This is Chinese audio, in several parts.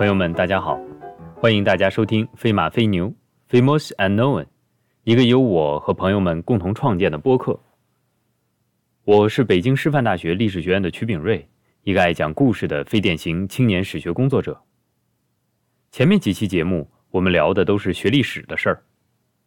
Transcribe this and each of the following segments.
朋友们，大家好，欢迎大家收听《飞马飞牛》（Famous Unknown），一个由我和朋友们共同创建的播客。我是北京师范大学历史学院的曲炳瑞，一个爱讲故事的非典型青年史学工作者。前面几期节目我们聊的都是学历史的事儿，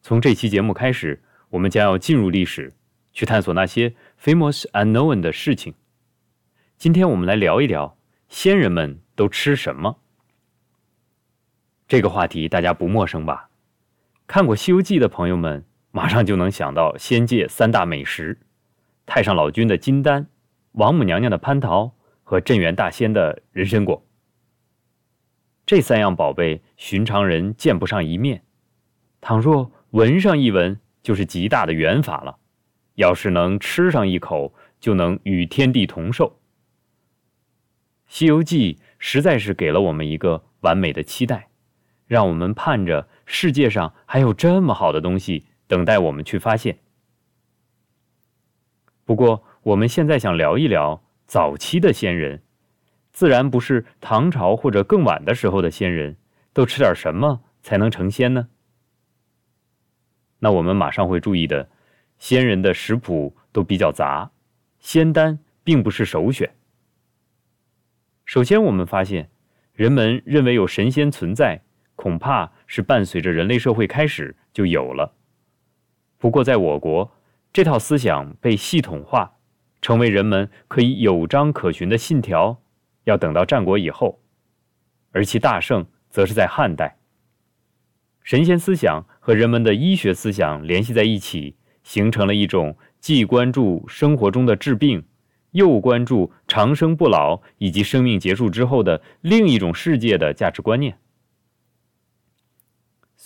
从这期节目开始，我们将要进入历史，去探索那些 Famous Unknown 的事情。今天我们来聊一聊先人们都吃什么。这个话题大家不陌生吧？看过《西游记》的朋友们马上就能想到仙界三大美食：太上老君的金丹、王母娘娘的蟠桃和镇元大仙的人参果。这三样宝贝，寻常人见不上一面，倘若闻上一闻，就是极大的缘法了。要是能吃上一口，就能与天地同寿。《西游记》实在是给了我们一个完美的期待，让我们盼着世界上还有这么好的东西等待我们去发现。不过，我们现在想聊一聊早期的先人，自然不是唐朝或者更晚的时候的先人都吃点什么才能成仙呢？那我们马上会注意的，仙人的食谱都比较杂，仙丹并不是首选。首先，我们发现，人们认为有神仙存在，恐怕是伴随着人类社会开始就有了。不过，在我国，这套思想被系统化，成为人们可以有章可循的信条，要等到战国以后，而其大盛则是在汉代。神仙思想和人们的医学思想联系在一起，形成了一种既关注生活中的治病。又关注长生不老以及生命结束之后的另一种世界的价值观念。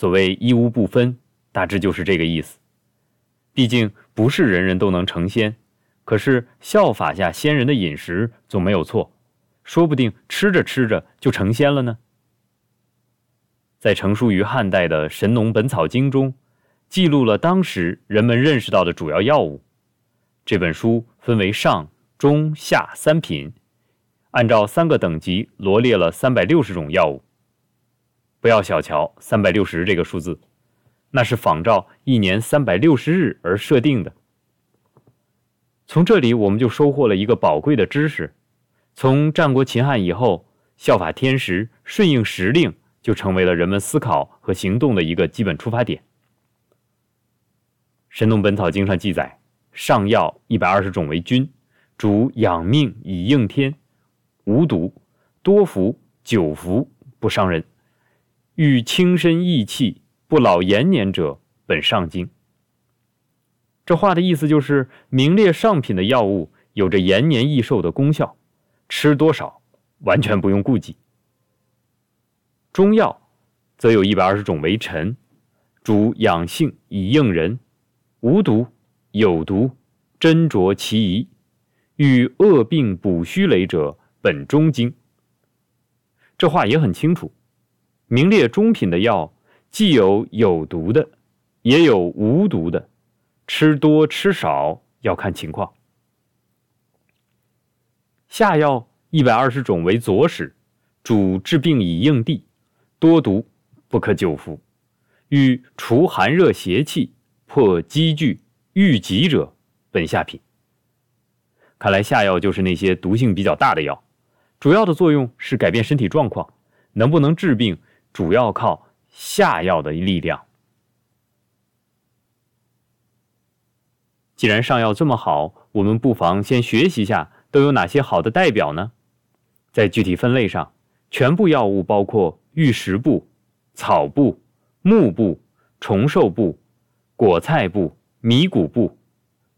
所谓一无不分，大致就是这个意思。毕竟不是人人都能成仙，可是效法下先人的饮食总没有错，说不定吃着吃着就成仙了呢。在成书于汉代的《神农本草经》中，记录了当时人们认识到的主要药物。这本书分为上。中下三品，按照三个等级罗列了三百六十种药物。不要小瞧三百六十这个数字，那是仿照一年三百六十日而设定的。从这里我们就收获了一个宝贵的知识：从战国秦汉以后，效法天时，顺应时令，就成为了人们思考和行动的一个基本出发点。《神农本草经》上记载，上药一百二十种为君。主养命以应天，无毒，多服久服不伤人。欲轻身益气、不老延年者，本上经。这话的意思就是，名列上品的药物有着延年益寿的功效，吃多少完全不用顾忌。中药则有一百二十种为臣，主养性以应人，无毒，有毒，斟酌其宜。与恶病补虚累者，本中经。这话也很清楚，名列中品的药，既有有毒的，也有无毒的，吃多吃少要看情况。下药一百二十种为佐使，主治病以应地，多毒，不可久服。欲除寒热邪气、破积聚郁疾者，本下品。看来下药就是那些毒性比较大的药，主要的作用是改变身体状况，能不能治病，主要靠下药的力量。既然上药这么好，我们不妨先学习下都有哪些好的代表呢？在具体分类上，全部药物包括玉石部、草部、木部、虫兽部、果菜部、米谷部，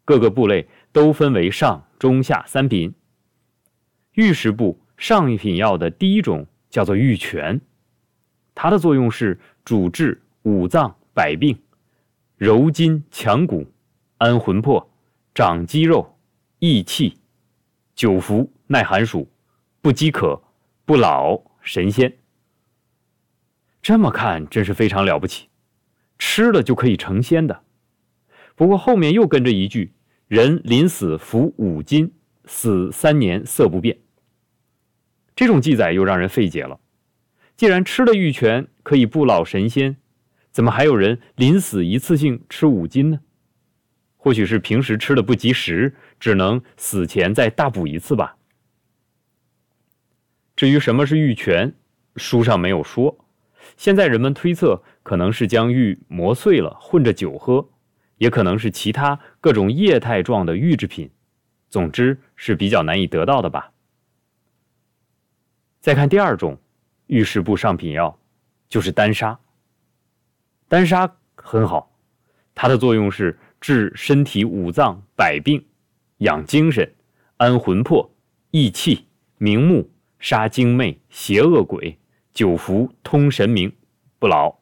各个部类都分为上。中下三品，玉石部上一品药的第一种叫做玉泉，它的作用是主治五脏百病，柔筋强骨，安魂魄，长肌肉，益气，久服耐寒暑，不饥渴，不老，神仙。这么看真是非常了不起，吃了就可以成仙的。不过后面又跟着一句。人临死服五斤，死三年色不变。这种记载又让人费解了。既然吃了玉泉可以不老神仙，怎么还有人临死一次性吃五斤呢？或许是平时吃的不及时，只能死前再大补一次吧。至于什么是玉泉，书上没有说。现在人们推测，可能是将玉磨碎了混着酒喝，也可能是其他各种液态状的玉制品。总之是比较难以得到的吧。再看第二种玉石部上品药，就是丹砂。丹砂很好，它的作用是治身体五脏百病，养精神，安魂魄，益气，明目，杀精魅，邪恶鬼。久服通神明，不老。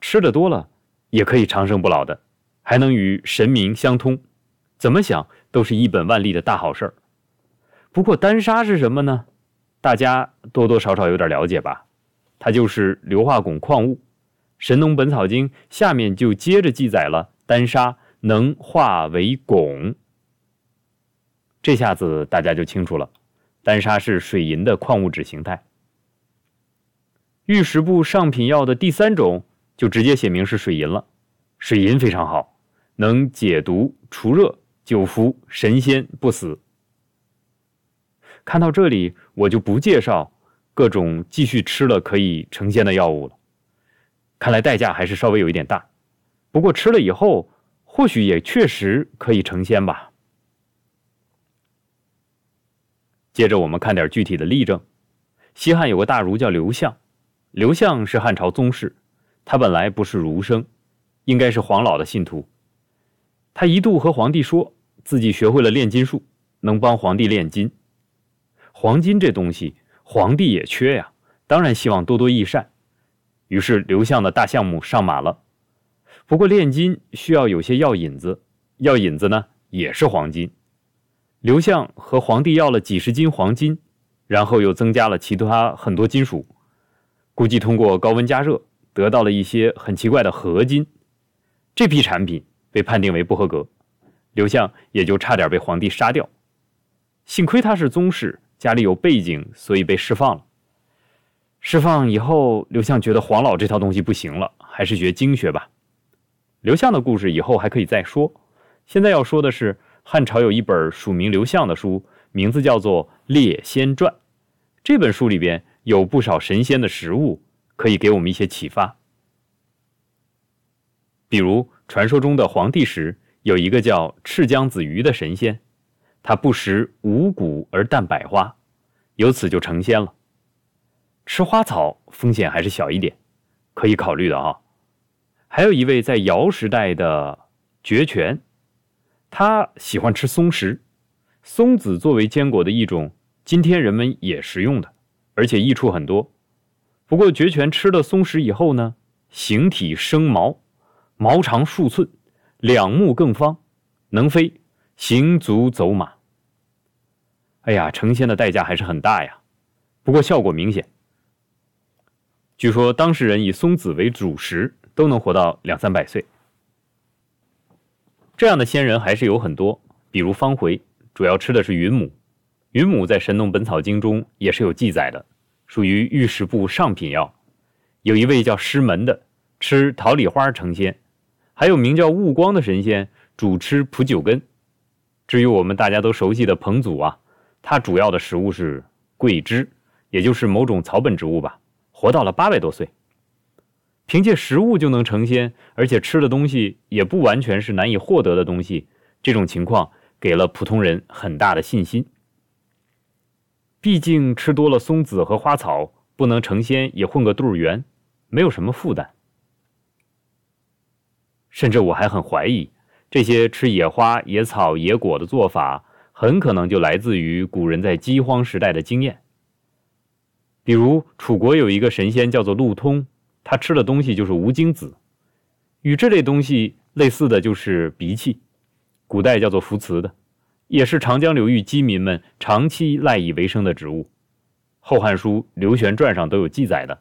吃的多了也可以长生不老的，还能与神明相通，怎么想都是一本万利的大好事儿。不过丹砂是什么呢？大家多多少少有点了解吧？它就是硫化汞矿物，《神农本草经》下面就接着记载了丹砂能化为汞。这下子大家就清楚了，丹砂是水银的矿物质形态。玉石部上品药的第三种就直接写明是水银了，水银非常好，能解毒除热，久服神仙不死。看到这里，我就不介绍各种继续吃了可以成仙的药物了，看来代价还是稍微有一点大。不过吃了以后，或许也确实可以成仙吧。接着我们看点具体的例证，西汉有个大儒叫刘向。刘向是汉朝宗室，他本来不是儒生，应该是黄老的信徒。他一度和皇帝说自己学会了炼金术，能帮皇帝炼金。黄金这东西，皇帝也缺呀，当然希望多多益善。于是刘向的大项目上马了。不过炼金需要有些药引子，药引子呢也是黄金。刘向和皇帝要了几十斤黄金，然后又增加了其他很多金属。估计通过高温加热得到了一些很奇怪的合金，这批产品被判定为不合格，刘向也就差点被皇帝杀掉。幸亏他是宗室，家里有背景，所以被释放了。释放以后，刘向觉得黄老这套东西不行了，还是学经学吧。刘向的故事以后还可以再说。现在要说的是，汉朝有一本署名刘向的书，名字叫做《列仙传》。这本书里边。有不少神仙的食物可以给我们一些启发，比如传说中的黄帝时有一个叫赤江子鱼的神仙，他不食五谷而啖百花，由此就成仙了。吃花草风险还是小一点，可以考虑的啊。还有一位在尧时代的绝泉，他喜欢吃松石，松子作为坚果的一种，今天人们也食用的。而且益处很多，不过绝泉吃了松石以后呢，形体生毛，毛长数寸，两目更方，能飞，行足走马。哎呀，成仙的代价还是很大呀，不过效果明显。据说当事人以松子为主食，都能活到两三百岁。这样的仙人还是有很多，比如方回，主要吃的是云母。云母在《神农本草经》中也是有记载的，属于玉石部上品药。有一位叫师门的，吃桃李花成仙；还有名叫悟光的神仙，主吃蒲九根。至于我们大家都熟悉的彭祖啊，他主要的食物是桂枝，也就是某种草本植物吧，活到了八百多岁。凭借食物就能成仙，而且吃的东西也不完全是难以获得的东西，这种情况给了普通人很大的信心。毕竟吃多了松子和花草，不能成仙也混个肚圆，没有什么负担。甚至我还很怀疑，这些吃野花、野草、野果的做法，很可能就来自于古人在饥荒时代的经验。比如楚国有一个神仙叫做陆通，他吃的东西就是无精子，与这类东西类似的就是鼻涕，古代叫做扶磁的。也是长江流域饥民们长期赖以为生的植物，《后汉书·刘玄传》上都有记载的。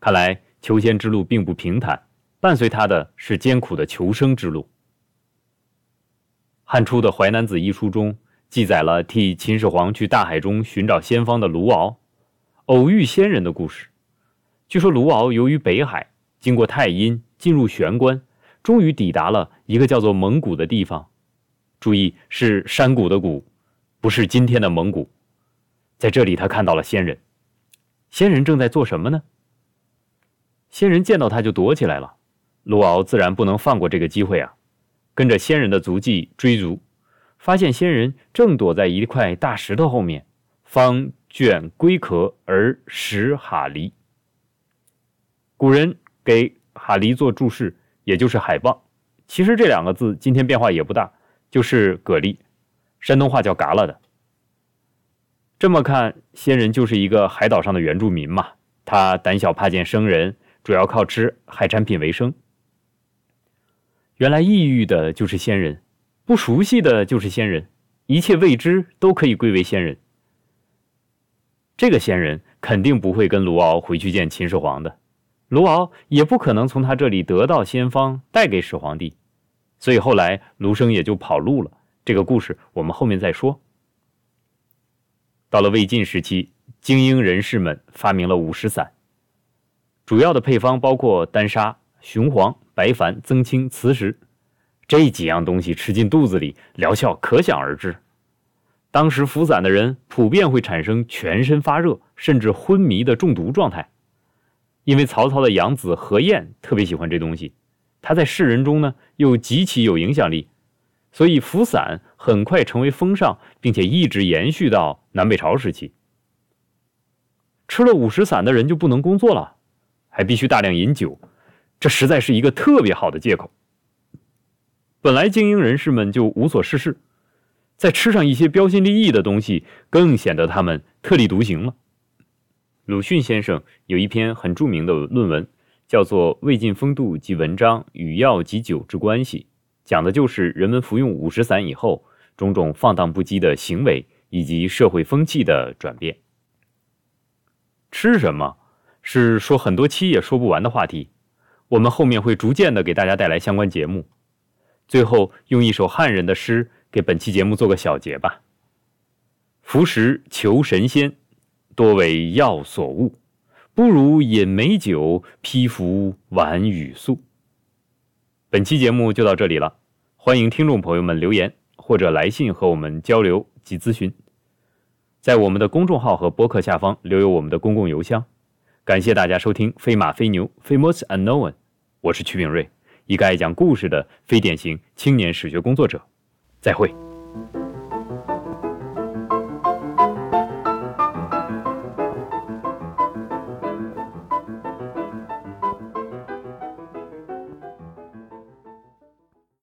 看来求仙之路并不平坦，伴随他的是艰苦的求生之路。汉初的《淮南子》一书中记载了替秦始皇去大海中寻找仙方的卢敖，偶遇仙人的故事。据说卢敖由于北海，经过太阴，进入玄关，终于抵达了一个叫做蒙古的地方。注意，是山谷的谷，不是今天的蒙古。在这里，他看到了仙人。仙人正在做什么呢？仙人见到他就躲起来了。卢敖自然不能放过这个机会啊，跟着仙人的足迹追逐，发现仙人正躲在一块大石头后面，方卷龟壳而食蛤蜊。古人给蛤蜊做注释，也就是海蚌。其实这两个字今天变化也不大，就是蛤蜊，山东话叫嘎啦的。这么看，仙人就是一个海岛上的原住民嘛。他胆小怕见生人，主要靠吃海产品为生。原来异域的就是仙人，不熟悉的就是仙人，一切未知都可以归为仙人。这个仙人肯定不会跟卢敖回去见秦始皇的。卢敖也不可能从他这里得到仙方带给始皇帝，所以后来卢生也就跑路了。这个故事我们后面再说。到了魏晋时期，精英人士们发明了五石散，主要的配方包括丹砂、雄黄、白矾、增清、磁石这几样东西，吃进肚子里，疗效可想而知。当时服散的人普遍会产生全身发热，甚至昏迷的中毒状态。因为曹操的养子何晏特别喜欢这东西，他在世人中呢又极其有影响力，所以服散很快成为风尚，并且一直延续到南北朝时期。吃了五石散的人就不能工作了，还必须大量饮酒，这实在是一个特别好的借口。本来精英人士们就无所事事，再吃上一些标新立异的东西，更显得他们特立独行了。鲁迅先生有一篇很著名的论文，叫做《魏晋风度及文章与药及酒之关系》，讲的就是人们服用五石散以后种种放荡不羁的行为以及社会风气的转变。吃什么是说很多期也说不完的话题，我们后面会逐渐的给大家带来相关节目。最后用一首汉人的诗给本期节目做个小结吧：服食求神仙。多为药所误，不如饮美酒，披服晚雨素。本期节目就到这里了，欢迎听众朋友们留言或者来信和我们交流及咨询，在我们的公众号和博客下方留有我们的公共邮箱。感谢大家收听《飞马飞牛》（Famous Unknown），我是曲炳瑞，一个爱讲故事的非典型青年史学工作者。再会。